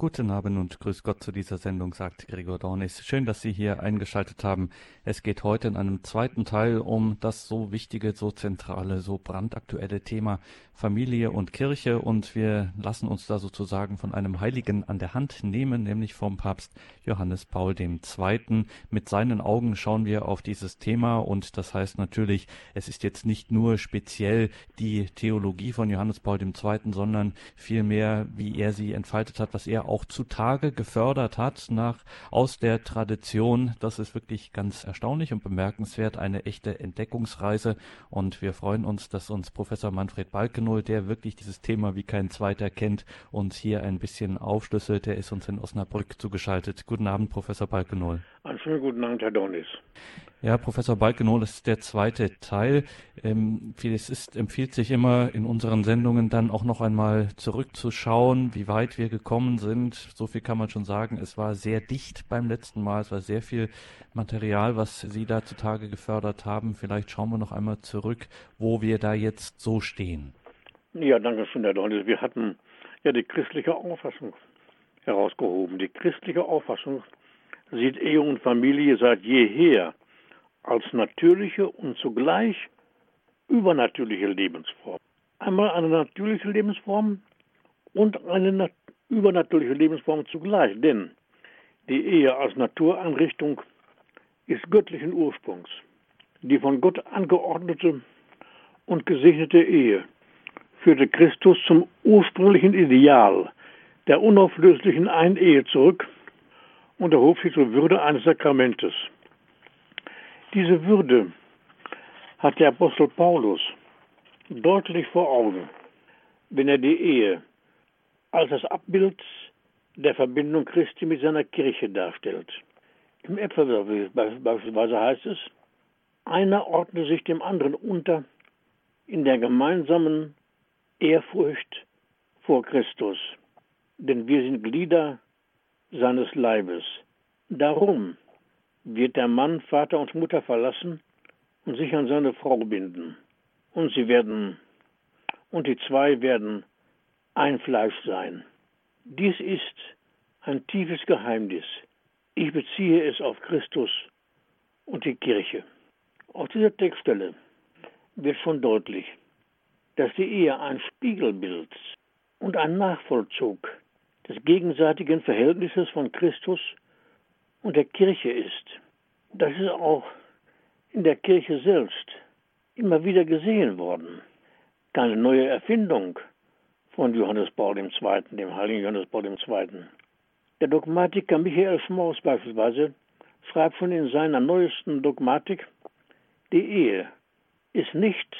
Guten Abend und grüß Gott zu dieser Sendung, sagt Gregor Dornis. Schön, dass Sie hier eingeschaltet haben. Es geht heute in einem zweiten Teil um das so wichtige, so zentrale, so brandaktuelle Thema Familie und Kirche und wir lassen uns da sozusagen von einem Heiligen an der Hand nehmen, nämlich vom Papst Johannes Paul II. Mit seinen Augen schauen wir auf dieses Thema und das heißt natürlich, es ist jetzt nicht nur speziell die Theologie von Johannes Paul II., sondern vielmehr, wie er sie entfaltet hat, was er auch zutage gefördert hat nach aus der Tradition. Das ist wirklich ganz erstaunlich und bemerkenswert, eine echte Entdeckungsreise. Und wir freuen uns, dass uns Professor Manfred Balkenohl, der wirklich dieses Thema wie kein zweiter kennt, uns hier ein bisschen aufschlüsselt. Der ist uns in Osnabrück zugeschaltet. Guten Abend, Professor Balkenohl. Einen schönen guten Abend, Herr Donis. Ja, Professor Balkenohl, das ist der zweite Teil. Ähm, es ist, empfiehlt sich immer in unseren Sendungen dann auch noch einmal zurückzuschauen, wie weit wir gekommen sind. So viel kann man schon sagen. Es war sehr dicht beim letzten Mal. Es war sehr viel Material, was Sie da zutage gefördert haben. Vielleicht schauen wir noch einmal zurück, wo wir da jetzt so stehen. Ja, danke schön, Herr Dornis. Wir hatten ja die christliche Auffassung herausgehoben. Die christliche Auffassung sieht Ehe und Familie seit jeher als natürliche und zugleich übernatürliche Lebensform. Einmal eine natürliche Lebensform und eine übernatürliche Lebensform zugleich, denn die Ehe als Natureinrichtung ist göttlichen Ursprungs. Die von Gott angeordnete und gesegnete Ehe führte Christus zum ursprünglichen Ideal der unauflöslichen Einehe zurück und erhob sie zur Würde eines Sakramentes. Diese Würde hat der Apostel Paulus deutlich vor Augen, wenn er die Ehe als das Abbild der Verbindung Christi mit seiner Kirche darstellt. Im Epheser beispielsweise heißt es, einer ordne sich dem anderen unter in der gemeinsamen Ehrfurcht vor Christus, denn wir sind Glieder seines Leibes. Darum wird der Mann Vater und Mutter verlassen und sich an seine Frau binden. Und sie werden, und die zwei werden ein Fleisch sein. Dies ist ein tiefes Geheimnis. Ich beziehe es auf Christus und die Kirche. Aus dieser Textstelle wird schon deutlich, dass die Ehe ein Spiegelbild und ein Nachvollzug des gegenseitigen Verhältnisses von Christus und der Kirche ist. Das ist auch in der Kirche selbst immer wieder gesehen worden. Keine neue Erfindung von Johannes Paul II., dem heiligen Johannes Paul II. Der Dogmatiker Michael Schmaus beispielsweise schreibt schon in seiner neuesten Dogmatik, die Ehe ist nicht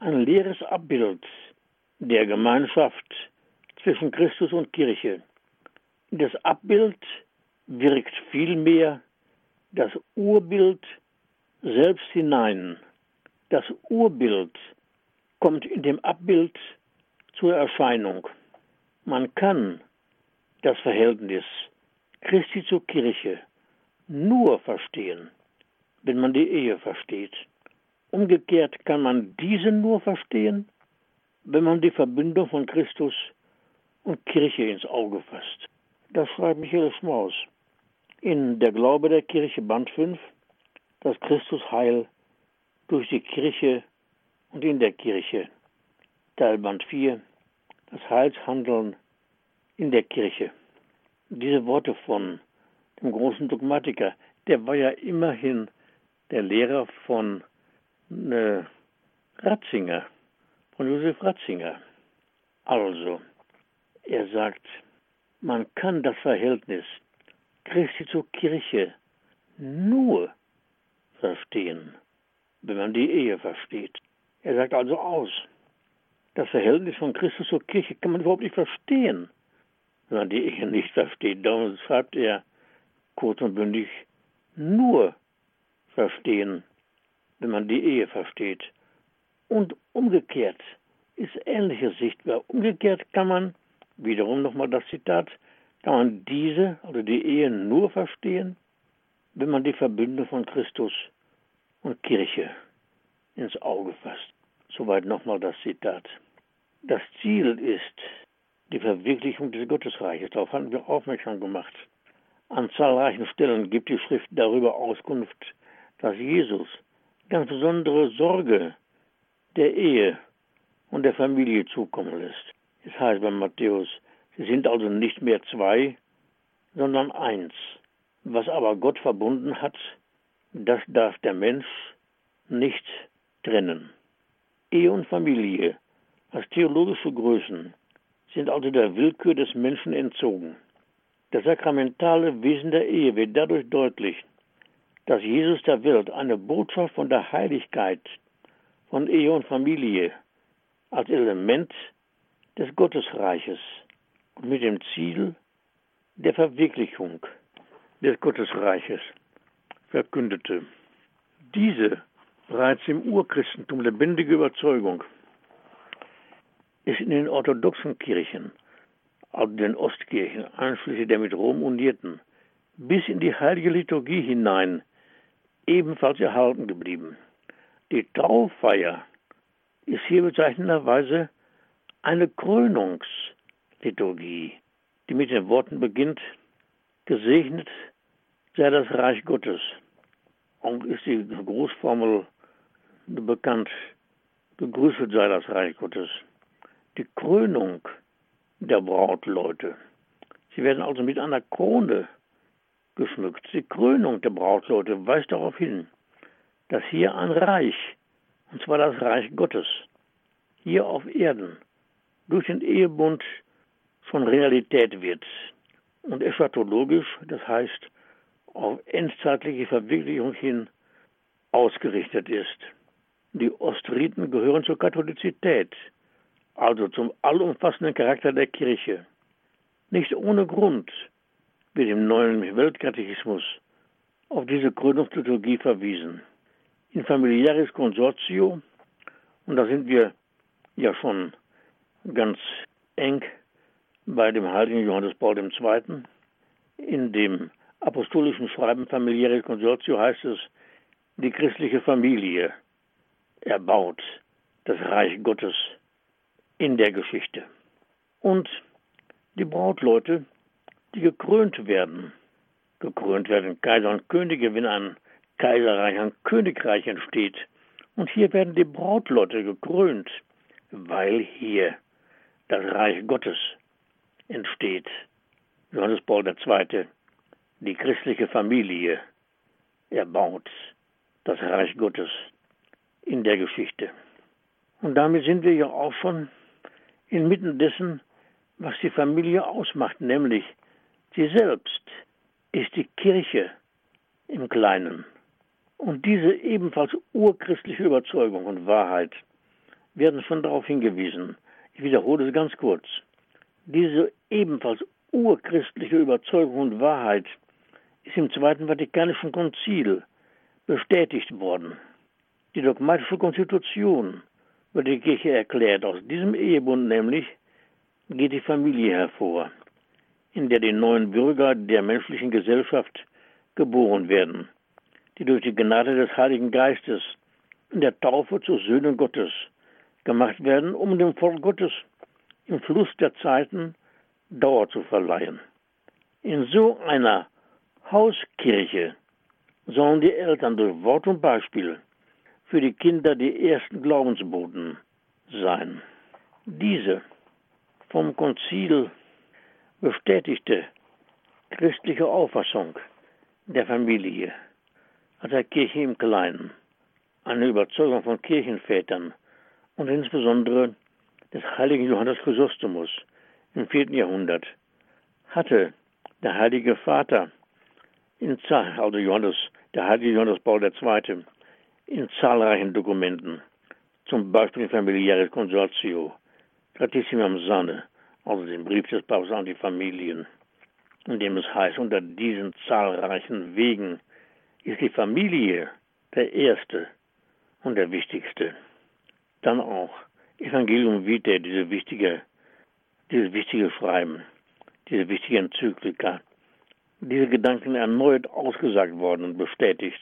ein leeres Abbild der Gemeinschaft zwischen Christus und Kirche. Das Abbild wirkt vielmehr das Urbild selbst hinein. Das Urbild kommt in dem Abbild zur Erscheinung. Man kann das Verhältnis Christi zur Kirche nur verstehen, wenn man die Ehe versteht. Umgekehrt kann man diese nur verstehen, wenn man die Verbindung von Christus und Kirche ins Auge fasst. Das schreibt Michael Schmaus in Der Glaube der Kirche Band 5, das Christusheil durch die Kirche und in der Kirche. Teilband 4, das Heilshandeln in der Kirche. Diese Worte von dem großen Dogmatiker, der war ja immerhin der Lehrer von äh, Ratzinger, von Josef Ratzinger. Also, er sagt, man kann das Verhältnis Christi zur Kirche nur verstehen, wenn man die Ehe versteht. Er sagt also aus, das Verhältnis von Christus zur Kirche kann man überhaupt nicht verstehen, wenn man die Ehe nicht versteht. Darum schreibt er kurz und bündig, nur verstehen, wenn man die Ehe versteht. Und umgekehrt ist ähnliche sichtbar. Umgekehrt kann man, wiederum nochmal das Zitat, kann man diese, also die Ehe, nur verstehen, wenn man die Verbünde von Christus und Kirche ins Auge fasst. Soweit nochmal das Zitat. Das Ziel ist die Verwirklichung des Gottesreiches. Darauf hatten wir aufmerksam gemacht. An zahlreichen Stellen gibt die Schrift darüber Auskunft, dass Jesus ganz besondere Sorge der Ehe und der Familie zukommen lässt. Es heißt bei Matthäus, sie sind also nicht mehr zwei, sondern eins. Was aber Gott verbunden hat, das darf der Mensch nicht trennen. Ehe und Familie als theologische Größen sind also der Willkür des Menschen entzogen. Das sakramentale Wesen der Ehe wird dadurch deutlich, dass Jesus der Welt eine Botschaft von der Heiligkeit von Ehe und Familie als Element des Gottesreiches und mit dem Ziel der Verwirklichung des Gottesreiches verkündete. Diese bereits im Urchristentum lebendige Überzeugung ist in den orthodoxen Kirchen, also den Ostkirchen, einschließlich der mit Rom unierten, bis in die heilige Liturgie hinein ebenfalls erhalten geblieben. Die Taufeier ist hier bezeichnenderweise eine Krönungsliturgie, die mit den Worten beginnt, gesegnet sei das Reich Gottes. Und ist die Grußformel bekannt, gegrüßet sei das Reich Gottes. Die Krönung der Brautleute. Sie werden also mit einer Krone geschmückt. Die Krönung der Brautleute weist darauf hin, dass hier ein Reich, und zwar das Reich Gottes, hier auf Erden durch den Ehebund von Realität wird und eschatologisch, das heißt auf endzeitliche Verwirklichung hin ausgerichtet ist. Die Ostriten gehören zur Katholizität, also zum allumfassenden Charakter der Kirche. Nicht ohne Grund wird im neuen Weltkatechismus auf diese Gründungsliturgie verwiesen. In Familiaris Consortio, und da sind wir ja schon ganz eng bei dem heiligen Johannes Paul II. In dem apostolischen Schreiben Familiaris Consortio heißt es, die christliche Familie erbaut das Reich Gottes in der Geschichte. Und die Brautleute, die gekrönt werden, gekrönt werden Kaiser und Könige, wenn ein Kaiserreich, ein Königreich entsteht. Und hier werden die Brautleute gekrönt, weil hier das Reich Gottes entsteht. Johannes Paul II., die christliche Familie, erbaut das Reich Gottes in der Geschichte. Und damit sind wir ja auch schon inmitten dessen, was die Familie ausmacht, nämlich sie selbst ist die Kirche im Kleinen. Und diese ebenfalls urchristliche Überzeugung und Wahrheit werden schon darauf hingewiesen. Ich wiederhole es ganz kurz. Diese ebenfalls urchristliche Überzeugung und Wahrheit ist im Zweiten Vatikanischen Konzil bestätigt worden. Die dogmatische Konstitution wird die Kirche erklärt. Aus diesem Ehebund nämlich geht die Familie hervor, in der die neuen Bürger der menschlichen Gesellschaft geboren werden, die durch die Gnade des Heiligen Geistes in der Taufe zu Söhnen Gottes gemacht werden, um dem Volk Gottes im Fluss der Zeiten Dauer zu verleihen. In so einer Hauskirche sollen die Eltern durch Wort und Beispiel für die Kinder die ersten Glaubensboten sein. Diese vom Konzil bestätigte christliche Auffassung der Familie, als der Kirche im Kleinen, eine Überzeugung von Kirchenvätern und insbesondere des heiligen Johannes Chrysostomus im vierten Jahrhundert, hatte der heilige Vater in also Johannes, der heilige Johannes Paul II., in zahlreichen Dokumenten, zum Beispiel in Familiares Consortio, Gratissimam Sanne, also dem Brief des Papstes an die Familien, in dem es heißt, unter diesen zahlreichen Wegen ist die Familie der erste und der wichtigste. Dann auch Evangelium Vitae, diese wichtige, dieses wichtige Schreiben, diese wichtige Enzyklika, diese Gedanken erneut ausgesagt worden und bestätigt.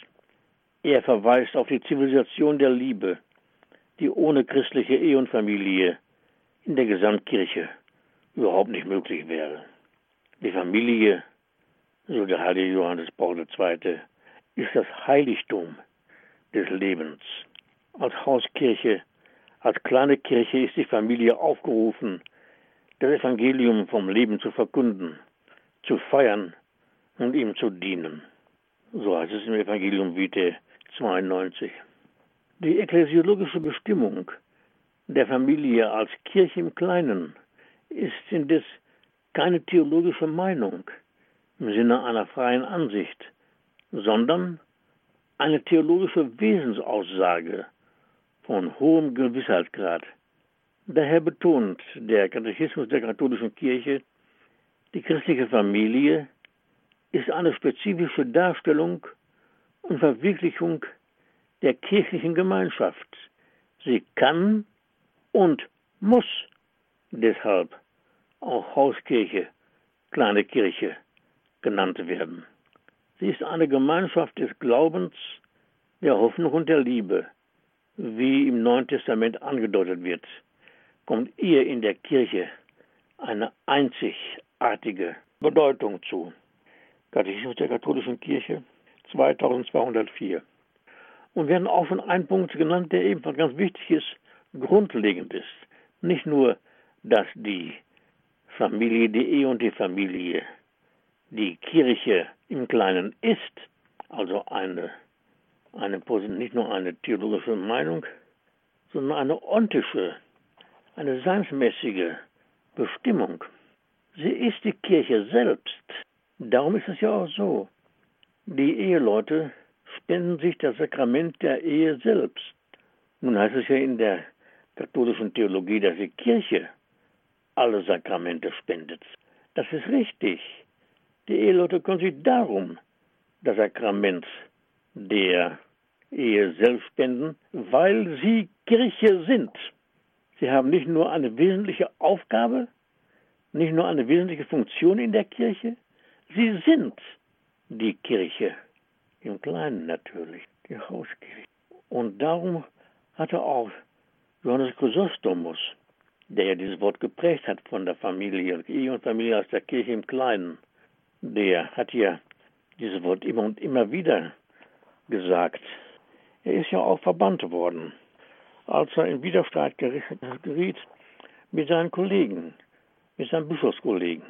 Er verweist auf die Zivilisation der Liebe, die ohne christliche Ehe und Familie in der Gesamtkirche überhaupt nicht möglich wäre. Die Familie, so der heilige Johannes Paul II., ist das Heiligtum des Lebens. Als Hauskirche, als kleine Kirche ist die Familie aufgerufen, das Evangelium vom Leben zu verkünden, zu feiern und ihm zu dienen. So heißt es im Evangelium Vitae 92. Die ekklesiologische Bestimmung der Familie als Kirche im Kleinen ist indes keine theologische Meinung im Sinne einer freien Ansicht, sondern eine theologische Wesensaussage von hohem Gewissheitsgrad. Daher betont der Katechismus der katholischen Kirche, die christliche Familie ist eine spezifische Darstellung und Verwirklichung der kirchlichen Gemeinschaft. Sie kann und muss deshalb auch Hauskirche, kleine Kirche genannt werden. Sie ist eine Gemeinschaft des Glaubens, der Hoffnung und der Liebe, wie im Neuen Testament angedeutet wird, kommt ihr in der Kirche eine einzigartige Bedeutung zu. Katechismus der katholischen Kirche 2204. Und werden auch schon ein Punkt genannt, der ebenfalls ganz wichtig ist, grundlegend ist. Nicht nur, dass die Familie, die Ehe und die Familie, die Kirche im Kleinen ist, also eine, eine nicht nur eine theologische Meinung, sondern eine ontische, eine seinsmäßige Bestimmung. Sie ist die Kirche selbst. Darum ist es ja auch so. Die Eheleute spenden sich das Sakrament der Ehe selbst. Nun heißt es ja in der katholischen Theologie, dass die Kirche alle Sakramente spendet. Das ist richtig. Die Eheleute können sich darum das Sakrament der Ehe selbst spenden, weil sie Kirche sind. Sie haben nicht nur eine wesentliche Aufgabe, nicht nur eine wesentliche Funktion in der Kirche, sie sind die Kirche. Im Kleinen natürlich, die Hauskirche. Und darum hatte auch Johannes Chrysostomus, der ja dieses Wort geprägt hat von der Familie, Ehe und Familie aus der Kirche im Kleinen, der hat ja dieses Wort immer und immer wieder gesagt. Er ist ja auch verbannt worden, als er in Widerstreit geriet mit seinen Kollegen, mit seinen Bischofskollegen.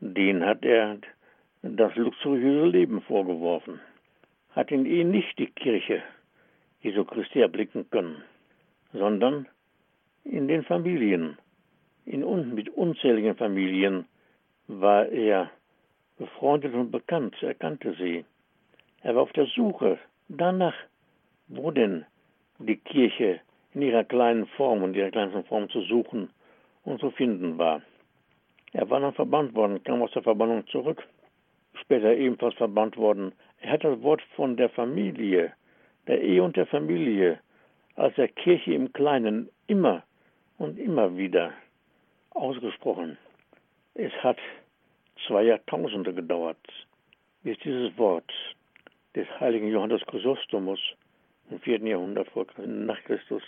Den hat er das luxuriöse Leben vorgeworfen, hat in ihn nicht die Kirche Jesu Christi erblicken können, sondern in den Familien, in, mit unzähligen Familien war er befreundet und bekannt, er kannte sie. Er war auf der Suche danach, wo denn die Kirche in ihrer kleinen Form und ihrer kleinsten Form zu suchen und zu finden war. Er war dann verbannt worden, kam aus der Verbannung zurück, später ebenfalls verbannt worden. Er hat das Wort von der Familie, der Ehe und der Familie, als der Kirche im Kleinen immer und immer wieder ausgesprochen. Es hat zwei Jahrtausende gedauert, bis dieses Wort des heiligen Johannes Chrysostomus im vierten Jahrhundert nach Christus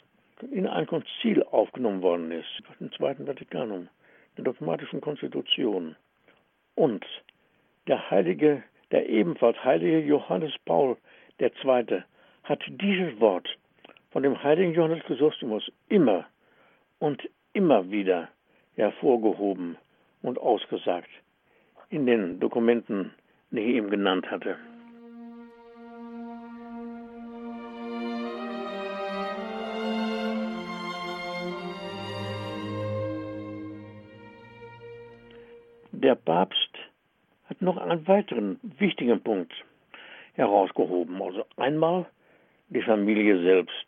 in ein Konzil aufgenommen worden ist, im Zweiten Vatikanum, der dogmatischen Konstitution. Und der heilige, der ebenfalls heilige Johannes Paul II. hat dieses Wort von dem heiligen Johannes Chrysostomus immer und immer wieder hervorgehoben und ausgesagt in den Dokumenten, die ich ihm genannt hatte. Der Papst hat noch einen weiteren wichtigen Punkt herausgehoben. Also einmal die Familie selbst.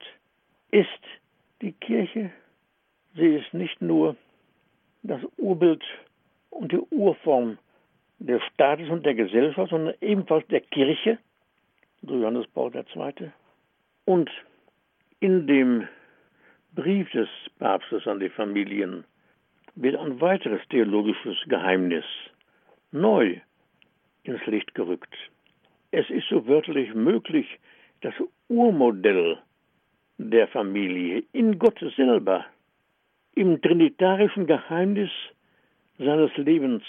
Ist die Kirche, sie ist nicht nur das Urbild und die Urform des Staates und der Gesellschaft, sondern ebenfalls der Kirche, so Johannes Paul II. Und in dem Brief des Papstes an die Familien wird ein weiteres theologisches Geheimnis neu ins Licht gerückt. Es ist so wörtlich möglich, das Urmodell der Familie in Gott selber, im trinitarischen Geheimnis seines Lebens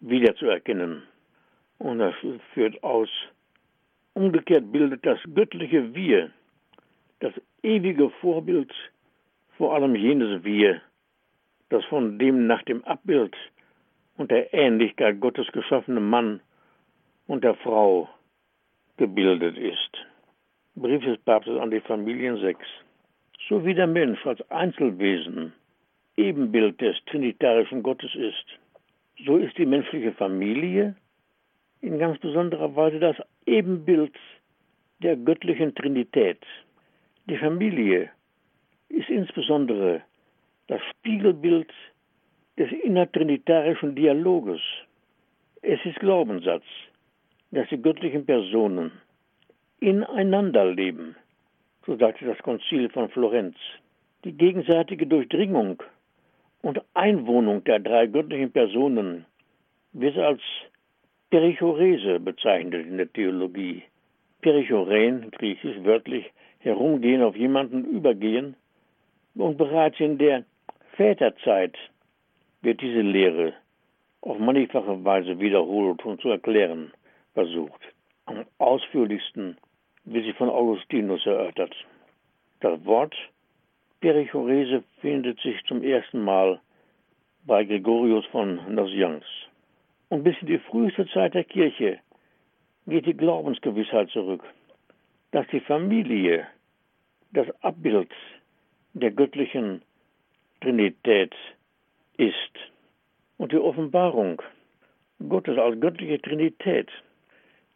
wiederzuerkennen. Und das führt aus. Umgekehrt bildet das göttliche Wir, das ewige Vorbild, vor allem jenes Wir, das von dem nach dem Abbild und der Ähnlichkeit Gottes geschaffene Mann und der Frau gebildet ist. Brief des Papstes an die Familien 6. So wie der Mensch als Einzelwesen Ebenbild des trinitarischen Gottes ist, so ist die menschliche Familie in ganz besonderer Weise das Ebenbild der göttlichen Trinität. Die Familie ist insbesondere das Spiegelbild des innertrinitarischen Dialoges. Es ist Glaubenssatz, dass die göttlichen Personen ineinander leben, so sagte das Konzil von Florenz. Die gegenseitige Durchdringung und Einwohnung der drei göttlichen Personen wird als Perichorese bezeichnet in der Theologie. Perichoren, griechisch wörtlich herumgehen, auf jemanden übergehen. Und bereits in der Väterzeit wird diese Lehre auf mannigfache Weise wiederholt und zu erklären versucht. Am ausführlichsten wird sie von Augustinus erörtert. Das Wort Perichorese findet sich zum ersten Mal bei Gregorius von Nazianz. Und bis in die früheste Zeit der Kirche geht die Glaubensgewissheit zurück, dass die Familie das Abbild der göttlichen Trinität ist. Und die Offenbarung Gottes als göttliche Trinität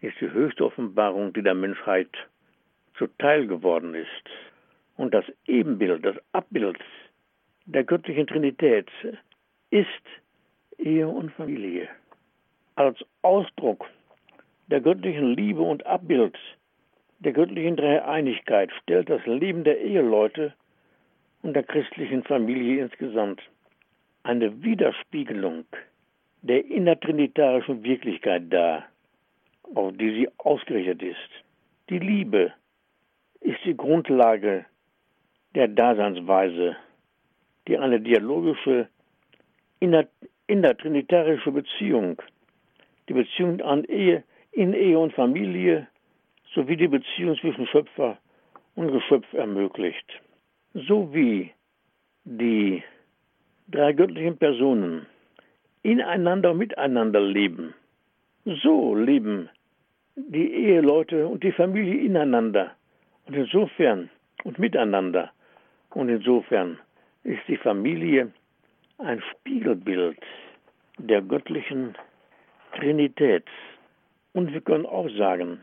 ist die höchste Offenbarung, die der Menschheit zuteil geworden ist und das Ebenbild, das Abbild der göttlichen Trinität ist Ehe und Familie. Als Ausdruck der göttlichen Liebe und Abbild der göttlichen Dreieinigkeit stellt das Leben der Eheleute und der christlichen Familie insgesamt eine Widerspiegelung der innertrinitarischen Wirklichkeit dar, auf die sie ausgerichtet ist. Die Liebe ist die Grundlage der Daseinsweise, die eine dialogische, innertrinitarische Beziehung, die Beziehung an Ehe, in Ehe und Familie sowie die Beziehung zwischen Schöpfer und Geschöpf ermöglicht. So wie die drei göttlichen Personen ineinander und miteinander leben, so leben die Eheleute und die Familie ineinander und insofern und miteinander und insofern ist die Familie ein Spiegelbild der göttlichen Trinität. Und wir können auch sagen,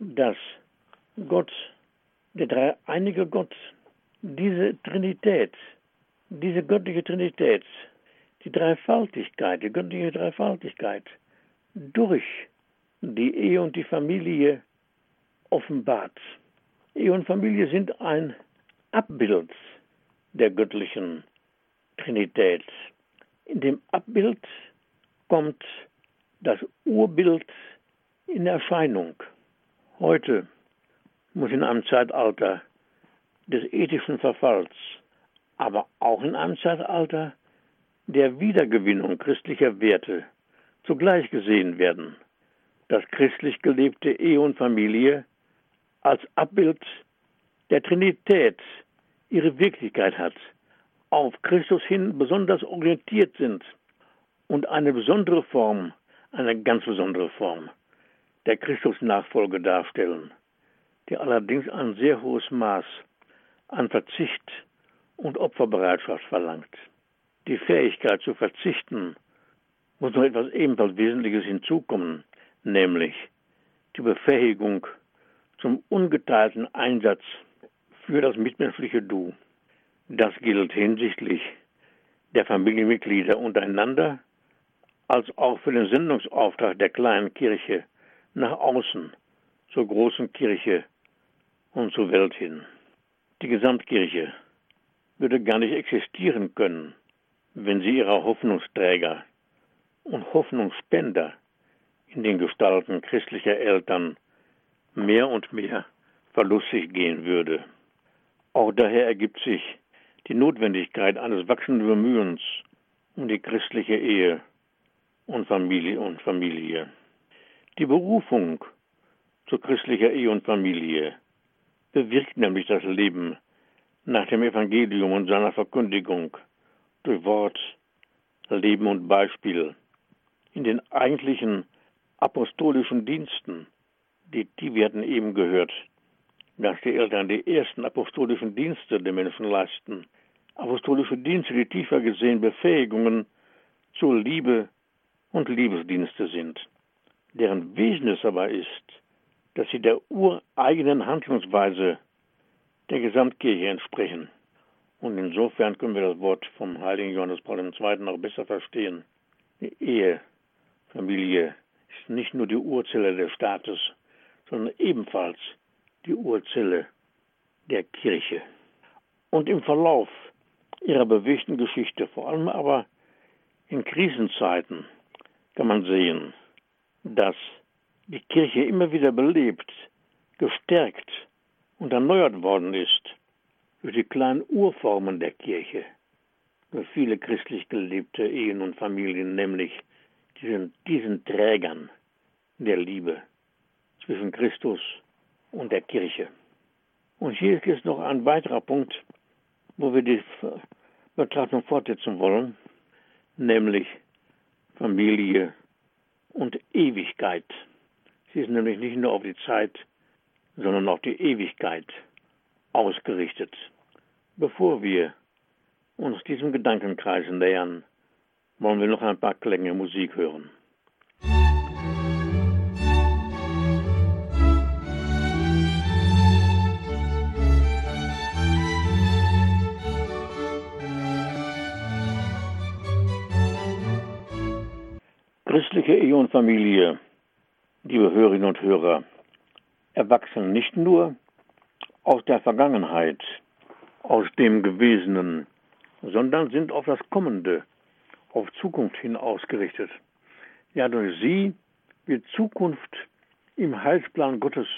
dass Gott, der dreieinige Gott, diese Trinität, diese göttliche Trinität, die Dreifaltigkeit, die göttliche Dreifaltigkeit durch die Ehe und die Familie offenbart. Ehe und Familie sind ein Abbild der göttlichen Trinität. In dem Abbild kommt das Urbild in Erscheinung. Heute muss in einem Zeitalter des ethischen Verfalls, aber auch in einem Zeitalter der Wiedergewinnung christlicher Werte zugleich gesehen werden, dass christlich gelebte Ehe und Familie als Abbild der Trinität ihre Wirklichkeit hat, auf Christus hin besonders orientiert sind und eine besondere Form, eine ganz besondere Form der Christusnachfolge darstellen, die allerdings ein sehr hohes Maß an Verzicht und Opferbereitschaft verlangt. Die Fähigkeit zu verzichten muss noch etwas ebenfalls Wesentliches hinzukommen, nämlich die Befähigung zum ungeteilten Einsatz für das mitmenschliche Du. Das gilt hinsichtlich der Familienmitglieder untereinander, als auch für den Sendungsauftrag der kleinen Kirche nach außen, zur großen Kirche und zur Welt hin. Die Gesamtkirche würde gar nicht existieren können, wenn sie ihrer Hoffnungsträger und Hoffnungsspender in den Gestalten christlicher Eltern mehr und mehr verlustig gehen würde. Auch daher ergibt sich die Notwendigkeit eines wachsenden Bemühens um die christliche Ehe und Familie und Familie. Die Berufung zur christlicher Ehe und Familie bewirkt nämlich das Leben nach dem Evangelium und seiner Verkündigung durch Wort, Leben und Beispiel in den eigentlichen apostolischen Diensten, die, die werden eben gehört, dass die Eltern die ersten apostolischen Dienste der Menschen leisten. Apostolische Dienste, die tiefer gesehen Befähigungen zur Liebe und Liebesdienste sind, deren Wesen es aber ist, dass sie der ureigenen Handlungsweise der Gesamtkirche entsprechen. Und insofern können wir das Wort vom heiligen Johannes Paul II. noch besser verstehen. Die Ehe, Familie ist nicht nur die Urzelle des Staates, sondern ebenfalls die Urzelle der Kirche. Und im Verlauf ihrer bewegten Geschichte, vor allem aber in Krisenzeiten, kann man sehen, dass die Kirche immer wieder belebt, gestärkt und erneuert worden ist durch die kleinen Urformen der Kirche, durch viele christlich gelebte Ehen und Familien, nämlich diesen, diesen Trägern der Liebe zwischen Christus und der Kirche. Und hier ist noch ein weiterer Punkt, wo wir die Betrachtung fortsetzen wollen, nämlich Familie und Ewigkeit. Sie ist nämlich nicht nur auf die Zeit, sondern auf die Ewigkeit ausgerichtet. Bevor wir uns diesem Gedankenkreis nähern, wollen wir noch ein paar Klänge Musik hören. Christliche Ehe und Familie, liebe Hörerinnen und Hörer, erwachsen nicht nur aus der Vergangenheit, aus dem Gewesenen, sondern sind auf das Kommende, auf Zukunft hin ausgerichtet. Ja, durch sie wird Zukunft im Heilsplan Gottes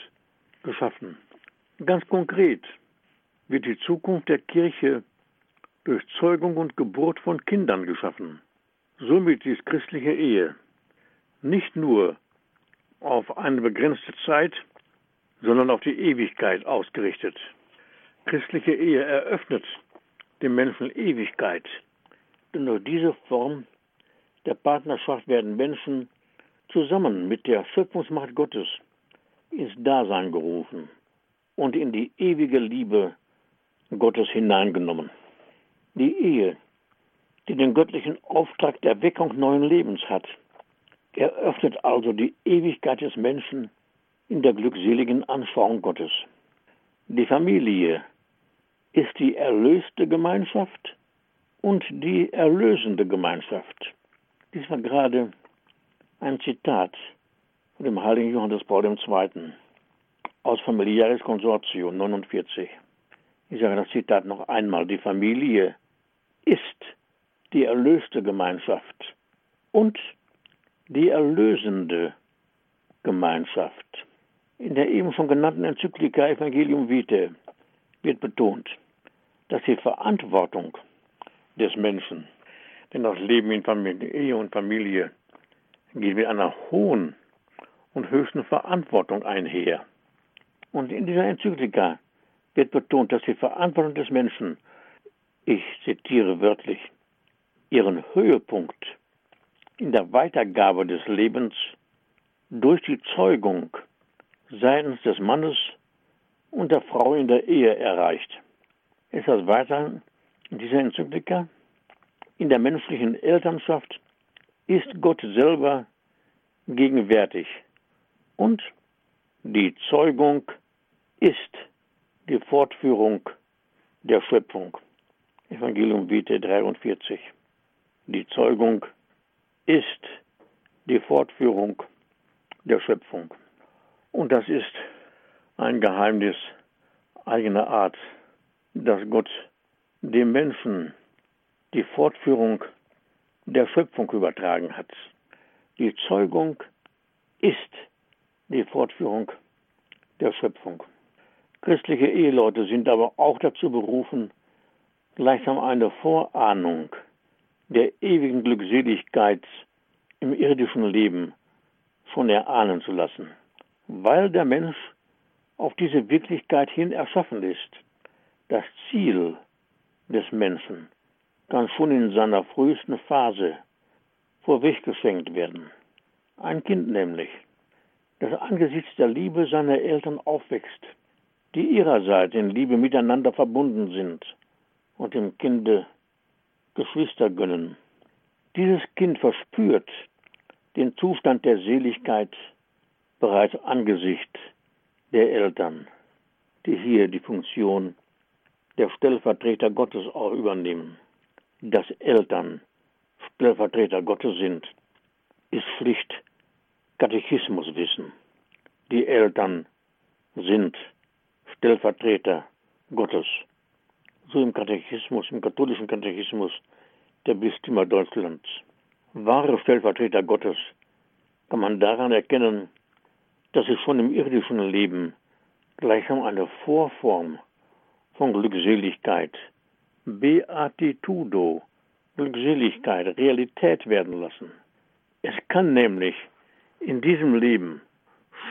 geschaffen. Ganz konkret wird die Zukunft der Kirche durch Zeugung und Geburt von Kindern geschaffen. Somit ist christliche Ehe nicht nur auf eine begrenzte Zeit, sondern auf die Ewigkeit ausgerichtet. Christliche Ehe eröffnet dem Menschen Ewigkeit. Denn durch diese Form der Partnerschaft werden Menschen zusammen mit der Schöpfungsmacht Gottes ins Dasein gerufen und in die ewige Liebe Gottes hineingenommen. Die Ehe, die den göttlichen Auftrag der Weckung neuen Lebens hat, eröffnet also die Ewigkeit des Menschen in der glückseligen Anschauung Gottes. Die Familie ist die erlöste Gemeinschaft und die erlösende Gemeinschaft. Dies war gerade ein Zitat von dem heiligen Johannes Paul II. aus Familiaris Consortio 49. Ich sage das Zitat noch einmal. Die Familie ist die erlöste Gemeinschaft und die erlösende Gemeinschaft. In der eben schon genannten Enzyklika Evangelium Vitae wird betont, dass die Verantwortung des Menschen, denn das Leben in Familie, Ehe und Familie geht mit einer hohen und höchsten Verantwortung einher. Und in dieser Enzyklika wird betont, dass die Verantwortung des Menschen, ich zitiere wörtlich, ihren Höhepunkt in der Weitergabe des Lebens durch die Zeugung seitens des Mannes und der Frau in der Ehe erreicht. Es heißt weiter in dieser Enzyklika, in der menschlichen Elternschaft ist Gott selber gegenwärtig und die Zeugung ist die Fortführung der Schöpfung. Evangelium Vitae 43. Die Zeugung ist die Fortführung der Schöpfung. Und das ist ein Geheimnis eigener Art, dass Gott dem Menschen die Fortführung der Schöpfung übertragen hat. Die Zeugung ist die Fortführung der Schöpfung. Christliche Eheleute sind aber auch dazu berufen, gleichsam eine Vorahnung der ewigen Glückseligkeit im irdischen Leben von erahnen zu lassen, weil der Mensch auf diese Wirklichkeit hin erschaffen ist. Das Ziel des Menschen kann schon in seiner frühesten Phase vorweggeschenkt werden. Ein Kind nämlich, das angesichts der Liebe seiner Eltern aufwächst, die ihrerseits in Liebe miteinander verbunden sind und dem Kinde Geschwister gönnen. Dieses Kind verspürt den Zustand der Seligkeit bereits angesichts der Eltern, die hier die Funktion der Stellvertreter Gottes auch übernehmen. Dass Eltern Stellvertreter Gottes sind, ist schlicht Katechismuswissen. Die Eltern sind Stellvertreter Gottes. So im Katechismus, im katholischen Katechismus der Bistümer Deutschlands. Wahre Stellvertreter Gottes kann man daran erkennen, dass sie schon im irdischen Leben gleichsam eine Vorform von Glückseligkeit, Beatitudo, Glückseligkeit, Realität werden lassen. Es kann nämlich in diesem Leben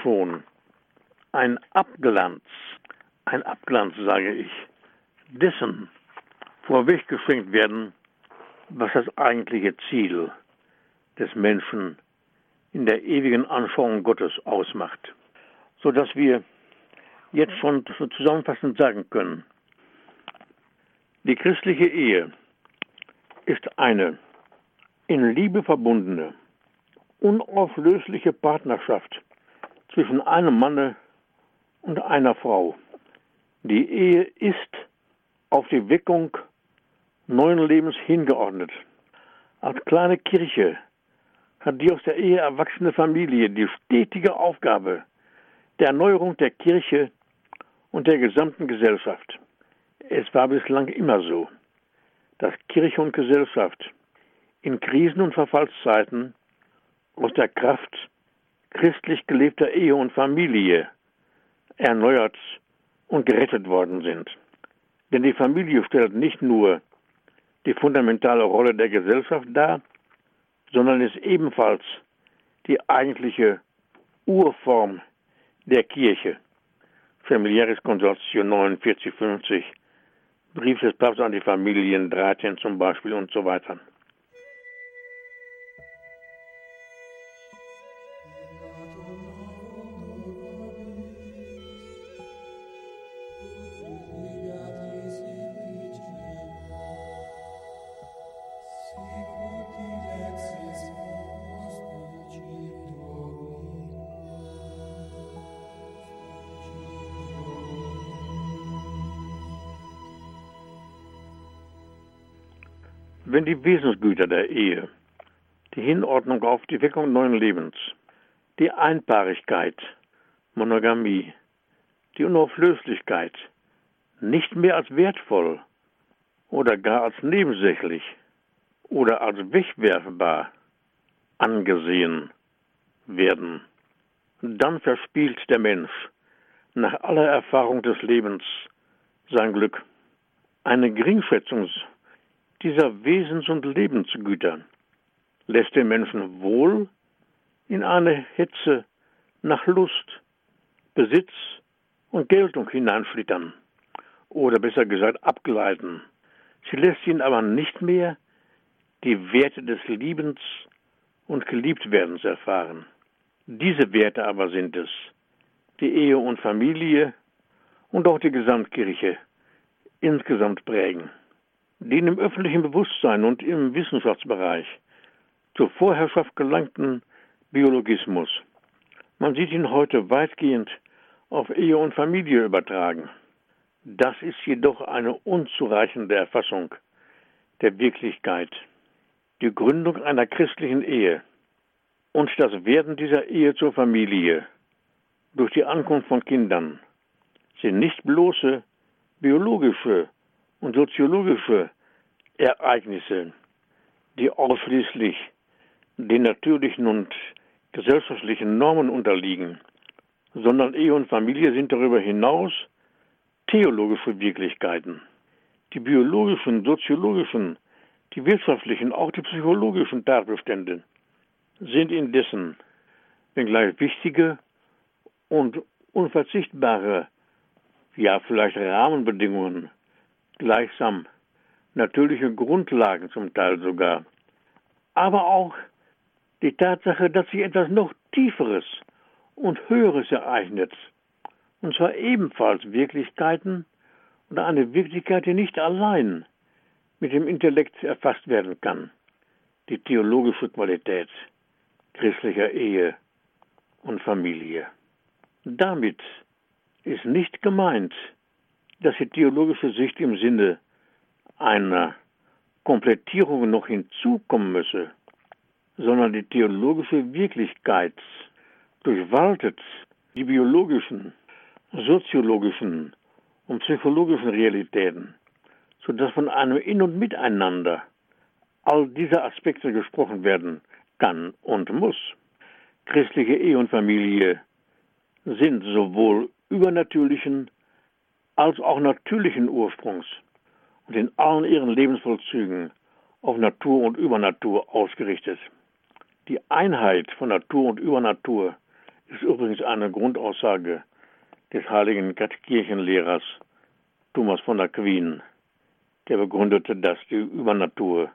schon ein Abglanz, ein Abglanz, sage ich, dessen vorweggeschenkt werden, was das eigentliche Ziel des Menschen in der ewigen Anschauung Gottes ausmacht, so dass wir jetzt schon zusammenfassend sagen können, die christliche Ehe ist eine in Liebe verbundene, unauflösliche Partnerschaft zwischen einem Manne und einer Frau. Die Ehe ist auf die Weckung neuen Lebens hingeordnet. Als kleine Kirche hat die aus der Ehe erwachsene Familie die stetige Aufgabe der Erneuerung der Kirche und der gesamten Gesellschaft. Es war bislang immer so, dass Kirche und Gesellschaft in Krisen- und Verfallszeiten aus der Kraft christlich gelebter Ehe und Familie erneuert und gerettet worden sind. Denn die Familie stellt nicht nur die fundamentale Rolle der Gesellschaft dar, sondern ist ebenfalls die eigentliche Urform der Kirche. Familiäres Konsortio 4950, Brief des Papstes an die Familien 13 zum Beispiel und so weiter. Wenn die Wesensgüter der Ehe, die Hinordnung auf die Weckung neuen Lebens, die Einpaarigkeit, Monogamie, die Unauflöslichkeit nicht mehr als wertvoll oder gar als nebensächlich oder als wegwerfbar angesehen werden, dann verspielt der Mensch nach aller Erfahrung des Lebens sein Glück. Eine Geringschätzung dieser Wesens- und Lebensgüter lässt den Menschen wohl in eine Hetze nach Lust, Besitz und Geltung hineinschlittern oder besser gesagt abgleiten. Sie lässt ihn aber nicht mehr die Werte des Liebens und Geliebtwerdens erfahren. Diese Werte aber sind es, die Ehe und Familie und auch die Gesamtkirche insgesamt prägen den im öffentlichen Bewusstsein und im Wissenschaftsbereich zur Vorherrschaft gelangten Biologismus. Man sieht ihn heute weitgehend auf Ehe und Familie übertragen. Das ist jedoch eine unzureichende Erfassung der Wirklichkeit. Die Gründung einer christlichen Ehe und das Werden dieser Ehe zur Familie durch die Ankunft von Kindern sind nicht bloße biologische und soziologische Ereignisse, die ausschließlich den natürlichen und gesellschaftlichen Normen unterliegen, sondern Ehe und Familie sind darüber hinaus theologische Wirklichkeiten. Die biologischen, soziologischen, Die wirtschaftlichen, auch die psychologischen Tatbestände sind indessen, wenngleich wichtige und unverzichtbare, ja vielleicht Rahmenbedingungen, gleichsam natürliche Grundlagen zum Teil sogar, aber auch die Tatsache, dass sich etwas noch Tieferes und Höheres ereignet, und zwar ebenfalls Wirklichkeiten oder eine Wirklichkeit, die nicht allein mit dem Intellekt erfasst werden kann, die theologische Qualität christlicher Ehe und Familie. Damit ist nicht gemeint, dass die theologische Sicht im Sinne einer Komplettierung noch hinzukommen müsse, sondern die theologische Wirklichkeit durchwaltet die biologischen, soziologischen und psychologischen Realitäten, sodass von einem In- und Miteinander all diese Aspekte gesprochen werden kann und muss. Christliche Ehe und Familie sind sowohl übernatürlichen als auch natürlichen Ursprungs und in allen ihren Lebensvollzügen auf Natur und Übernatur ausgerichtet. Die Einheit von Natur und Übernatur ist übrigens eine Grundaussage des heiligen Kirchenlehrers Thomas von Aquin, der begründete, dass die Übernatur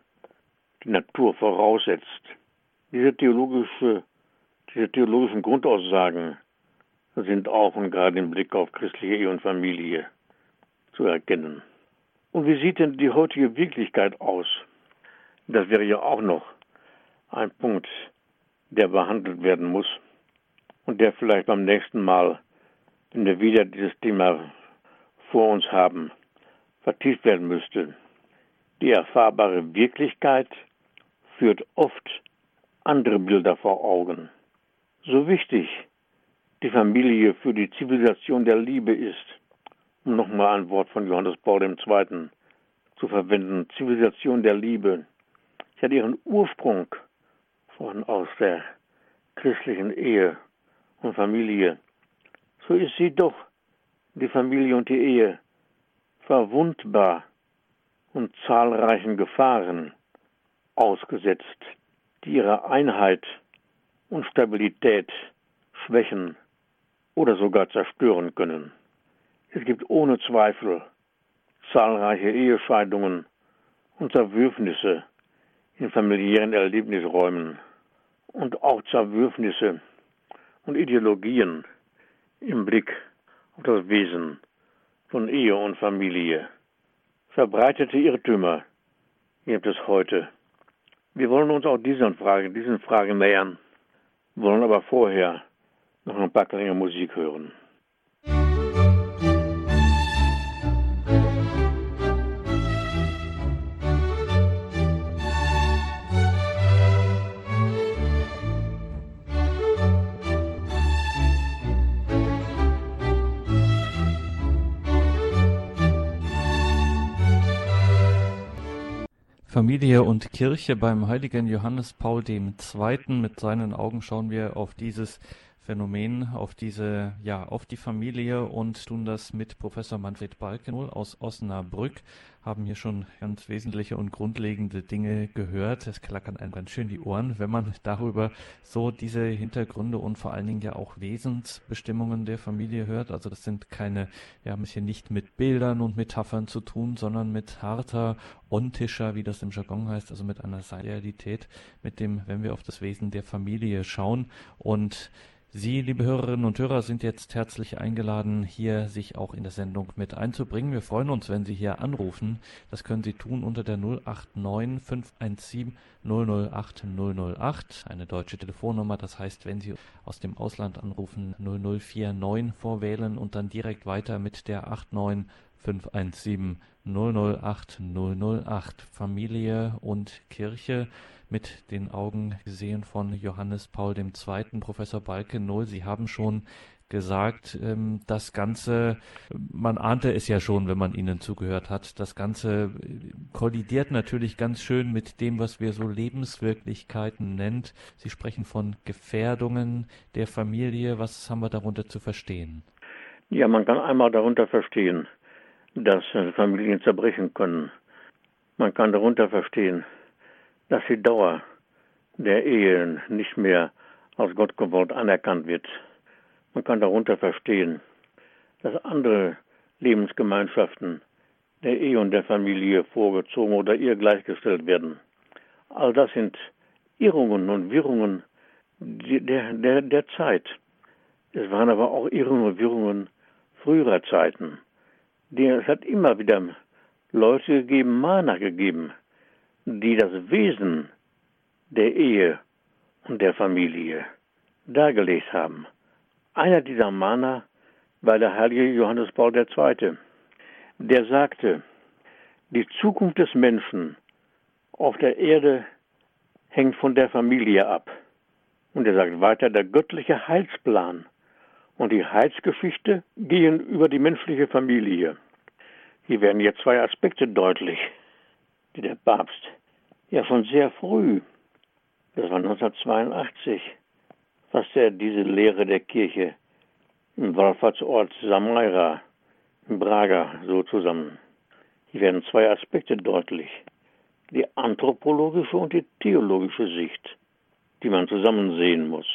die Natur voraussetzt. Diese, theologische, diese theologischen Grundaussagen sind auch und gerade im Blick auf christliche Ehe und Familie zu erkennen. Und wie sieht denn die heutige Wirklichkeit aus? Das wäre ja auch noch ein Punkt, der behandelt werden muss und der vielleicht beim nächsten Mal, wenn wir wieder dieses Thema vor uns haben, vertieft werden müsste. Die erfahrbare Wirklichkeit führt oft andere Bilder vor Augen. So wichtig die Familie für die Zivilisation der Liebe ist, nochmal ein Wort von Johannes Paul II. zu verwenden, Zivilisation der Liebe, sie hat ihren Ursprung von aus der christlichen Ehe und Familie. So ist sie doch, die Familie und die Ehe, verwundbar und zahlreichen Gefahren ausgesetzt, die ihre Einheit und Stabilität schwächen oder sogar zerstören können. Es gibt ohne Zweifel zahlreiche Ehescheidungen und Zerwürfnisse in familiären Erlebnisräumen und auch Zerwürfnisse und Ideologien im Blick auf das Wesen von Ehe und Familie. Verbreitete Irrtümer gibt es heute. Wir wollen uns auch diesen Fragen, diesen Fragen nähern, wollen aber vorher noch ein paar kleine Musik hören. Familie und Kirche beim heiligen Johannes Paul II. Mit seinen Augen schauen wir auf dieses Phänomen, auf diese, ja, auf die Familie und tun das mit Professor Manfred Balkenohl aus Osnabrück. Haben hier schon ganz wesentliche und grundlegende Dinge gehört. Es klackern einem ganz schön die Ohren, wenn man darüber so diese Hintergründe und vor allen Dingen ja auch Wesensbestimmungen der Familie hört. Also das sind keine, wir haben es hier nicht mit Bildern und Metaphern zu tun, sondern mit harter, ontischer, wie das im Jargon heißt, also mit einer Realität, mit dem, wenn wir auf das Wesen der Familie schauen und Sie, liebe Hörerinnen und Hörer, sind jetzt herzlich eingeladen, hier sich auch in der Sendung mit einzubringen. Wir freuen uns, wenn Sie hier anrufen. Das können Sie tun unter der 089 517 008 008, eine deutsche Telefonnummer. Das heißt, wenn Sie aus dem Ausland anrufen, 0049 vorwählen und dann direkt weiter mit der 89 517 008 008. Familie und Kirche mit den Augen gesehen von Johannes Paul II. Professor Balkenohl, Sie haben schon gesagt, ähm, das Ganze, man ahnte es ja schon, wenn man Ihnen zugehört hat, das Ganze äh, kollidiert natürlich ganz schön mit dem, was wir so Lebenswirklichkeiten nennt. Sie sprechen von Gefährdungen der Familie. Was haben wir darunter zu verstehen? Ja, man kann einmal darunter verstehen, dass Familien zerbrechen können. Man kann darunter verstehen, dass die Dauer der Ehe nicht mehr als Gott gewollt anerkannt wird. Man kann darunter verstehen, dass andere Lebensgemeinschaften der Ehe und der Familie vorgezogen oder ihr gleichgestellt werden. All das sind Irrungen und Wirrungen der, der, der Zeit. Es waren aber auch Irrungen und Wirrungen früherer Zeiten. Es hat immer wieder Leute gegeben, Mana gegeben, die das Wesen der Ehe und der Familie dargelegt haben. Einer dieser Mana war der heilige Johannes Paul II., der sagte, die Zukunft des Menschen auf der Erde hängt von der Familie ab. Und er sagt weiter, der göttliche Heilsplan und die Heilsgeschichte gehen über die menschliche Familie. Hier werden jetzt zwei Aspekte deutlich, die der Papst ja schon sehr früh, das war 1982, fasste er diese Lehre der Kirche im Wallfahrtsort Samaira in Braga so zusammen. Hier werden zwei Aspekte deutlich. Die anthropologische und die theologische Sicht, die man zusammen sehen muss.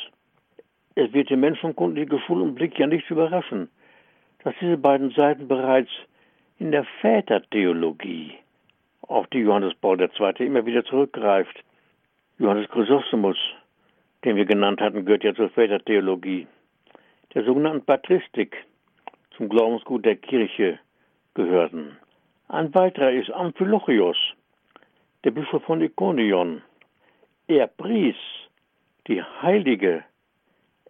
Es wird den menschenkundigen Gefühl und Blick ja nicht überraschen, dass diese beiden Seiten bereits in der Vätertheologie, auf die Johannes Paul II. immer wieder zurückgreift. Johannes Chrysostomus, den wir genannt hatten, gehört ja zur Vätertheologie. Der sogenannten Patristik, zum Glaubensgut der Kirche gehörten. Ein weiterer ist Amphilochios, der Bischof von Ikonion. Er pries die heilige,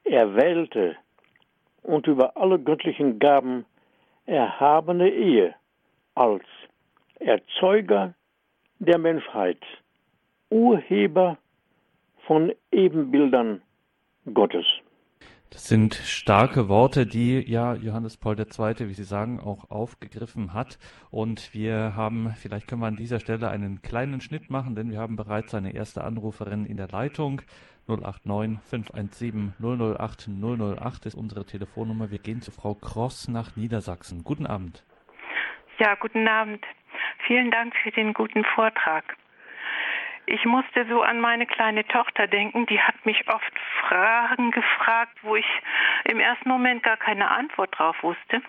erwählte und über alle göttlichen Gaben erhabene Ehe als Erzeuger der Menschheit, Urheber von Ebenbildern Gottes. Das sind starke Worte, die ja Johannes Paul II., wie Sie sagen, auch aufgegriffen hat. Und wir haben, vielleicht können wir an dieser Stelle einen kleinen Schnitt machen, denn wir haben bereits eine erste Anruferin in der Leitung. 089 517 008 008 ist unsere Telefonnummer. Wir gehen zu Frau Kross nach Niedersachsen. Guten Abend. Ja, guten Abend. Vielen Dank für den guten Vortrag. Ich musste so an meine kleine Tochter denken, die hat mich oft Fragen gefragt, wo ich im ersten Moment gar keine Antwort drauf wusste.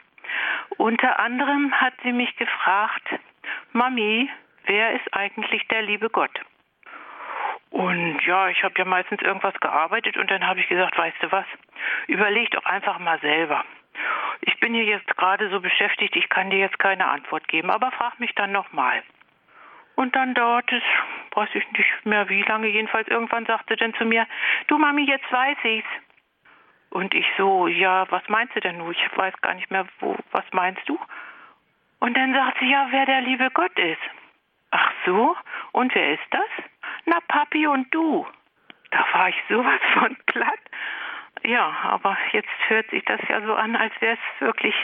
Unter anderem hat sie mich gefragt, Mami, wer ist eigentlich der liebe Gott? Und ja, ich habe ja meistens irgendwas gearbeitet und dann habe ich gesagt, weißt du was, überleg doch einfach mal selber. Ich bin hier jetzt gerade so beschäftigt, ich kann dir jetzt keine Antwort geben, aber frag mich dann nochmal. Und dann dauert es, weiß ich nicht mehr wie lange, jedenfalls irgendwann sagte dann zu mir, du Mami, jetzt weiß ich's. Und ich so, ja, was meinst du denn nun? Ich weiß gar nicht mehr, wo, was meinst du? Und dann sagt sie, ja, wer der liebe Gott ist. Ach so, und wer ist das? Na, Papi und du. Da war ich sowas von platt. Ja, aber jetzt hört sich das ja so an, als wäre es wirklich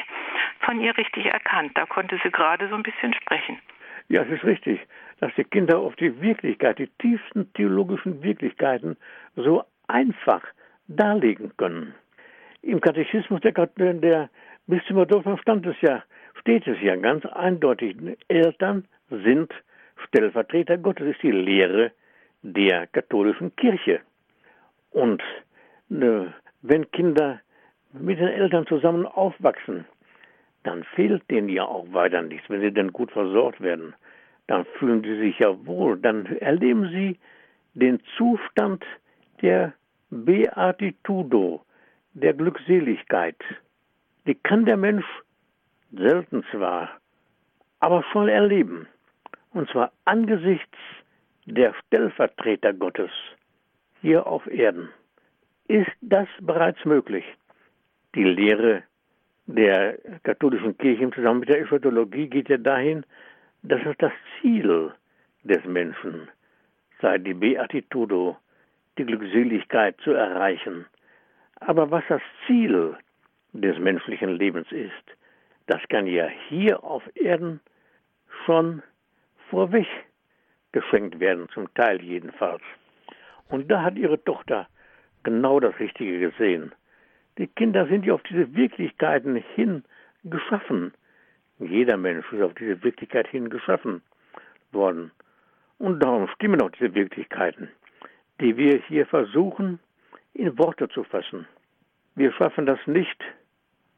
von ihr richtig erkannt. Da konnte sie gerade so ein bisschen sprechen. Ja, es ist richtig, dass die Kinder auf die Wirklichkeit, die tiefsten theologischen Wirklichkeiten so einfach darlegen können. Im Katechismus der, der Bistümer Dortmund stand es ja, steht es ja ganz eindeutig, Eltern sind Stellvertreter Gottes, ist die Lehre der katholischen Kirche. Und ne, wenn Kinder mit den Eltern zusammen aufwachsen, dann fehlt denen ja auch weiter nichts. Wenn sie denn gut versorgt werden, dann fühlen sie sich ja wohl, dann erleben sie den Zustand der Beatitudo, der Glückseligkeit. Die kann der Mensch selten zwar, aber schon erleben. Und zwar angesichts der Stellvertreter Gottes hier auf Erden. Ist das bereits möglich? Die Lehre der katholischen Kirche im Zusammenhang mit der Eschatologie geht ja dahin, dass es das Ziel des Menschen sei, die Beatitudo, die Glückseligkeit zu erreichen. Aber was das Ziel des menschlichen Lebens ist, das kann ja hier auf Erden schon vorweg geschenkt werden, zum Teil jedenfalls. Und da hat ihre Tochter genau das Richtige gesehen. Die Kinder sind ja auf diese Wirklichkeiten hin geschaffen. Jeder Mensch ist auf diese Wirklichkeit hin geschaffen. worden. Und darum stimmen auch diese Wirklichkeiten, die wir hier versuchen in Worte zu fassen. Wir schaffen das nicht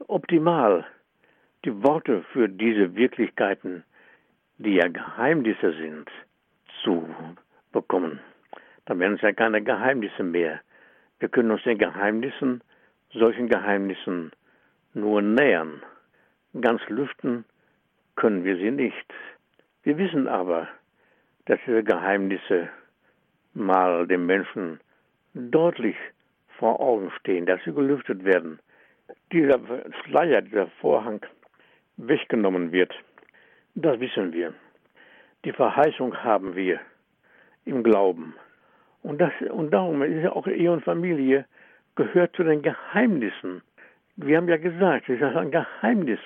optimal, die Worte für diese Wirklichkeiten, die ja Geheimnisse sind, zu bekommen. Dann werden es ja keine Geheimnisse mehr. Wir können uns den Geheimnissen, solchen Geheimnissen nur nähern. Ganz lüften können wir sie nicht. Wir wissen aber, dass diese Geheimnisse mal dem Menschen deutlich vor Augen stehen, dass sie gelüftet werden. Dieser Schleier, dieser Vorhang weggenommen wird, das wissen wir. Die Verheißung haben wir im Glauben. Und, das, und darum ist ja auch Ehe und Familie gehört zu den Geheimnissen. Wir haben ja gesagt, es ist ein Geheimnis,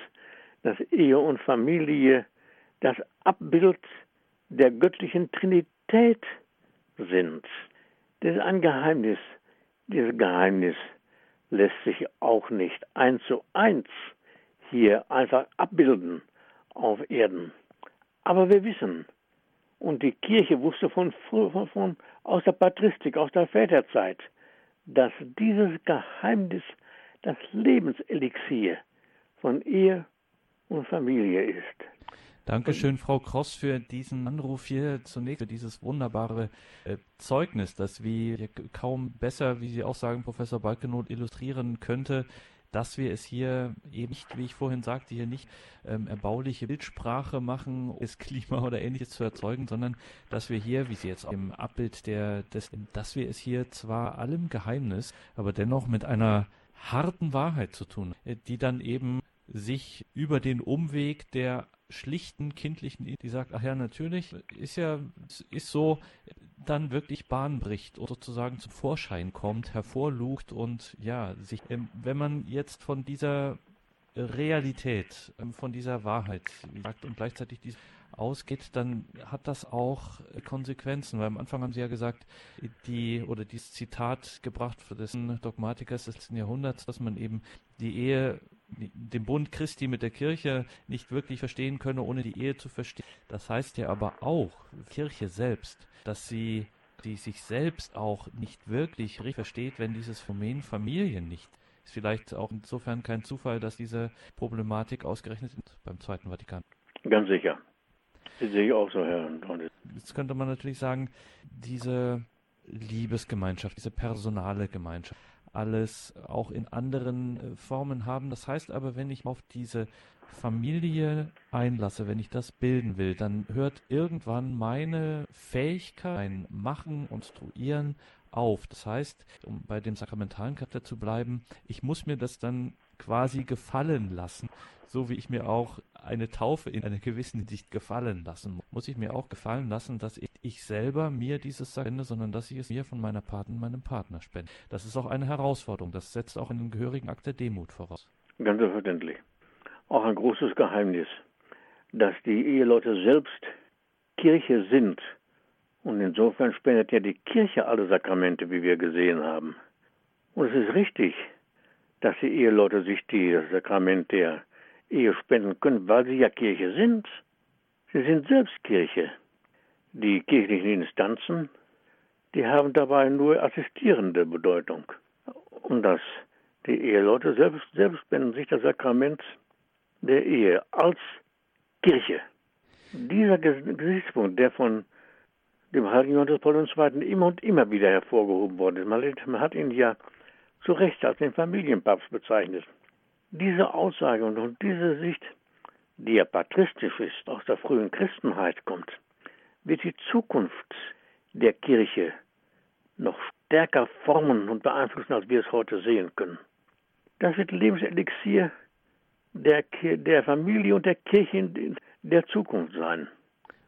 dass Ehe und Familie das Abbild der göttlichen Trinität sind. Das ist ein Geheimnis. Dieses Geheimnis lässt sich auch nicht eins zu eins hier einfach abbilden auf Erden. Aber wir wissen, und die Kirche wusste von, von, von aus der Patristik, aus der Väterzeit, dass dieses Geheimnis das Lebenselixier von Ehe und Familie ist. Dankeschön, Frau Kross, für diesen Anruf hier zunächst, für dieses wunderbare äh, Zeugnis, das wir kaum besser, wie Sie auch sagen, Professor Balkenoth, illustrieren könnte, dass wir es hier eben nicht, wie ich vorhin sagte, hier nicht ähm, erbauliche Bildsprache machen, um das Klima oder ähnliches zu erzeugen, sondern dass wir hier, wie Sie jetzt im Abbild der, des, dass wir es hier zwar allem Geheimnis, aber dennoch mit einer harten Wahrheit zu tun, äh, die dann eben sich über den Umweg der schlichten kindlichen, die sagt, ach ja, natürlich, ist ja, ist so, dann wirklich Bahn bricht oder sozusagen zum Vorschein kommt, hervorlugt und ja, sich, ähm, wenn man jetzt von dieser Realität, ähm, von dieser Wahrheit sagt und gleichzeitig diese ausgeht, dann hat das auch Konsequenzen, weil am Anfang haben Sie ja gesagt, die oder dieses Zitat gebracht für dessen Dogmatikers des letzten Jahrhunderts, dass man eben die Ehe den Bund Christi mit der Kirche nicht wirklich verstehen könne, ohne die Ehe zu verstehen. Das heißt ja aber auch, Kirche selbst, dass sie die sich selbst auch nicht wirklich richtig versteht, wenn dieses Phänomen Familie nicht ist vielleicht auch insofern kein Zufall, dass diese Problematik ausgerechnet ist beim Zweiten Vatikan. Ganz sicher. Das sehe ich auch so, Herr Jetzt könnte man natürlich sagen, diese Liebesgemeinschaft, diese personale Gemeinschaft, alles auch in anderen äh, Formen haben. Das heißt aber, wenn ich auf diese Familie einlasse, wenn ich das bilden will, dann hört irgendwann meine Fähigkeit, ein Machen, Konstruieren auf. Das heißt, um bei dem sakramentalen Charakter zu bleiben, ich muss mir das dann quasi gefallen lassen, so wie ich mir auch eine Taufe in einer gewissen Hinsicht gefallen lassen muss. Muss ich mir auch gefallen lassen, dass ich, ich selber mir dieses spende, sondern dass ich es mir von meiner Paten, meinem Partner spende. Das ist auch eine Herausforderung. Das setzt auch einen gehörigen Akt der Demut voraus. Ganz selbstverständlich. Auch ein großes Geheimnis, dass die Eheleute selbst Kirche sind. Und insofern spendet ja die Kirche alle Sakramente, wie wir gesehen haben. Und es ist richtig, dass die Eheleute sich das Sakrament der Ehe spenden können, weil sie ja Kirche sind. Sie sind selbst Kirche. Die kirchlichen Instanzen, die haben dabei nur assistierende Bedeutung. Und dass die Eheleute selbst, selbst spenden sich das Sakrament der Ehe als Kirche. Dieser Gesichtspunkt, der von dem heiligen Johannes Paul II. immer und immer wieder hervorgehoben worden ist. Man hat ihn ja zu Recht als den Familienpapst bezeichnet. Diese Aussage und diese Sicht, die ja patristisch ist, aus der frühen Christenheit kommt, wird die Zukunft der Kirche noch stärker formen und beeinflussen, als wir es heute sehen können. Das wird Lebenselixier der, der Familie und der Kirche in der Zukunft sein.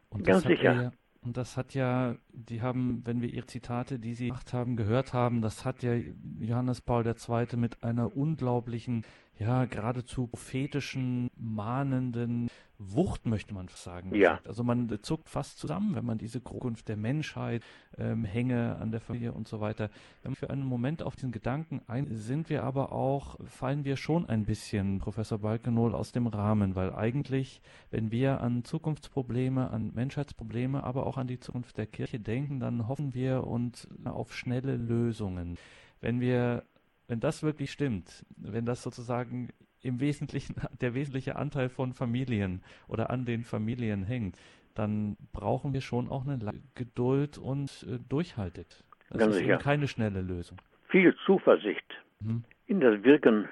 Und Ganz sicher. Ja, und das hat ja die haben, wenn wir Ihre Zitate, die Sie gemacht haben, gehört haben, das hat ja Johannes Paul II. mit einer unglaublichen ja, geradezu prophetischen, mahnenden Wucht, möchte man sagen. Ja. Also man zuckt fast zusammen, wenn man diese Zukunft der Menschheit, ähm, Hänge an der Familie und so weiter. Wenn wir für einen Moment auf diesen Gedanken ein, sind wir aber auch, fallen wir schon ein bisschen, Professor Balkenol, aus dem Rahmen, weil eigentlich, wenn wir an Zukunftsprobleme, an Menschheitsprobleme, aber auch an die Zukunft der Kirche denken, dann hoffen wir uns auf schnelle Lösungen. Wenn wir wenn das wirklich stimmt, wenn das sozusagen im Wesentlichen der wesentliche Anteil von Familien oder an den Familien hängt, dann brauchen wir schon auch eine Geduld und äh, Durchhaltet. Das Ganz ist sicher. keine schnelle Lösung. Viel Zuversicht Mhm. in das Wirken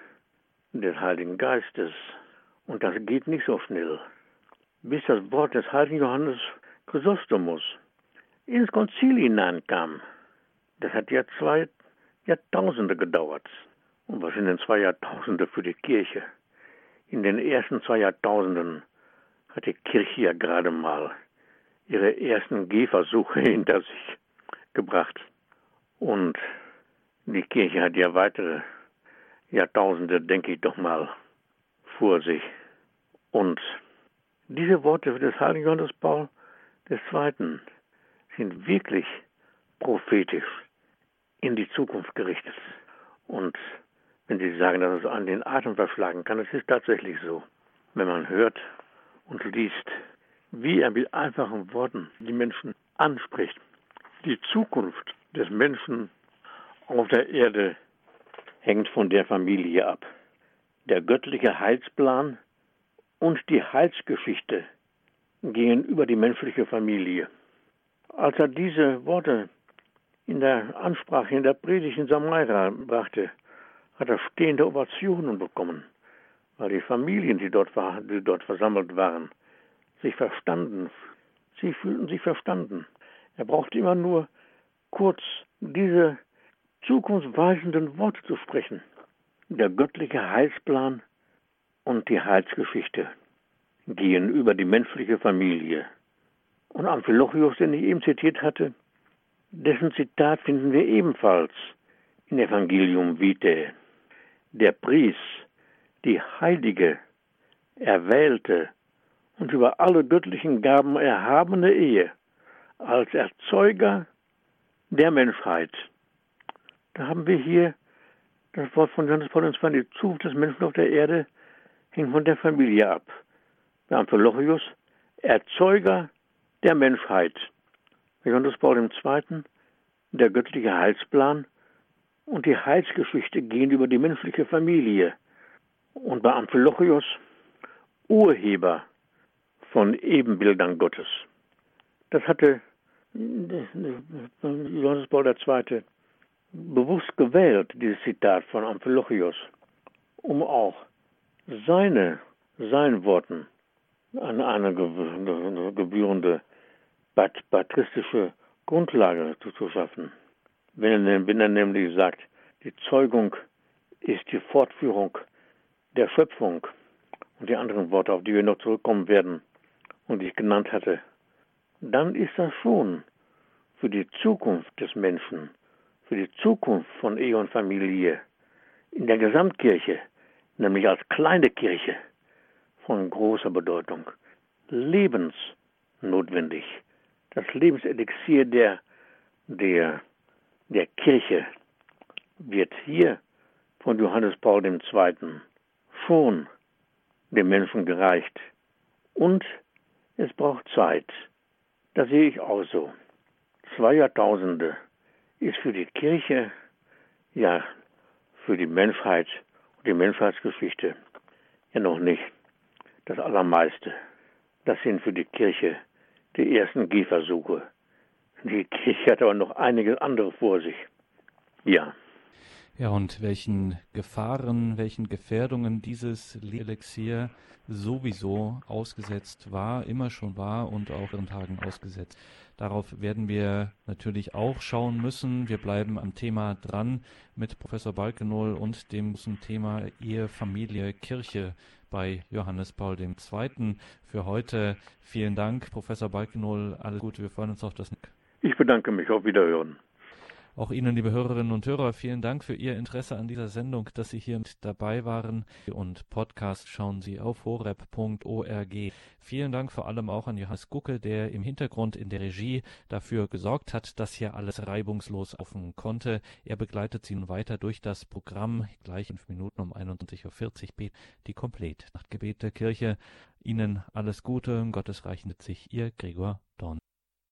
des Heiligen Geistes. Und das geht nicht so schnell. Bis das Wort des heiligen Johannes Chrysostomus ins Konzil hineinkam. Das hat ja zwei Jahrtausende gedauert. Und was sind denn zwei Jahrtausende für die Kirche? In den ersten zwei Jahrtausenden hat die Kirche ja gerade mal ihre ersten Gehversuche hinter sich gebracht. Und die Kirche hat ja weitere Jahrtausende, denke ich doch mal, vor sich. Und diese Worte des heiligen Johannes Paul II. Sind wirklich prophetisch in die Zukunft gerichtet. Und wenn Sie sagen, dass es an den Atem verschlagen kann, es ist tatsächlich so. Wenn man hört und liest, wie er mit einfachen Worten die Menschen anspricht. Die Zukunft des Menschen auf der Erde hängt von der Familie ab. Der göttliche Heilsplan und die Heilsgeschichte gehen über die menschliche Familie. Als er diese Worte in der Ansprache, in der Predigt in Samaria brachte, hat er stehende Ovationen bekommen, weil die Familien, die dort, war, die dort versammelt waren, sich verstanden. Sie fühlten sich verstanden. Er brauchte immer nur kurz diese zukunftsweisenden Worte zu sprechen. Der göttliche Heilsplan und die Heilsgeschichte gehen über die menschliche Familie. Und Amphilochius, den ich eben zitiert hatte, dessen Zitat finden wir ebenfalls in Evangelium Vitae. Der pries die heilige, erwählte und über alle göttlichen Gaben erhabene Ehe als Erzeuger der Menschheit. Da haben wir hier das Wort von Johannes Paul II. Die Zukunft des Menschen auf der Erde hängt von der Familie ab. Bei Amphilochius, Erzeuger der Menschheit. Johannes Paul II. der göttliche Heilsplan und die Heilsgeschichte gehen über die menschliche Familie. Und bei Amphilochius, Urheber von Ebenbildern Gottes. Das hatte Johannes Paul II. bewusst gewählt, dieses Zitat von Amphilochius, um auch seine, seinen Worten an eine gebührende patristische Grundlage zu, zu schaffen. Wenn er, wenn er nämlich sagt, die Zeugung ist die Fortführung der Schöpfung und die anderen Worte, auf die wir noch zurückkommen werden und die ich genannt hatte, dann ist das schon für die Zukunft des Menschen, für die Zukunft von Ehe und Familie in der Gesamtkirche, nämlich als kleine Kirche, von großer Bedeutung, lebensnotwendig. Das Lebenselixier der, der, der Kirche wird hier von Johannes Paul II. schon dem Menschen gereicht. Und es braucht Zeit. Das sehe ich auch so. Zwei Jahrtausende ist für die Kirche, ja, für die Menschheit und die Menschheitsgeschichte ja noch nicht das Allermeiste. Das sind für die Kirche die ersten Gehversuche. Die Kirche hat aber noch einige andere vor sich. Ja. Ja, und welchen Gefahren, welchen Gefährdungen dieses Elixier sowieso ausgesetzt war, immer schon war und auch in Tagen ausgesetzt. Darauf werden wir natürlich auch schauen müssen. Wir bleiben am Thema dran mit Professor Balkenol und dem großen Thema Ehe, Familie, Kirche bei Johannes Paul II. Für heute vielen Dank, Professor Balkenol. Alles Gute, wir freuen uns auf das. Ich bedanke mich. Auf Wiederhören. Auch Ihnen, liebe Hörerinnen und Hörer, vielen Dank für Ihr Interesse an dieser Sendung, dass Sie hier mit dabei waren. Und Podcast schauen Sie auf horeb.org. Vielen Dank vor allem auch an Johannes Gucke, der im Hintergrund in der Regie dafür gesorgt hat, dass hier alles reibungslos laufen konnte. Er begleitet Sie nun weiter durch das Programm. Gleich fünf Minuten um 21.40 Uhr die Komplett Nachtgebet der Kirche. Ihnen alles Gute, Gottes Reich mit sich, Ihr Gregor Dorn.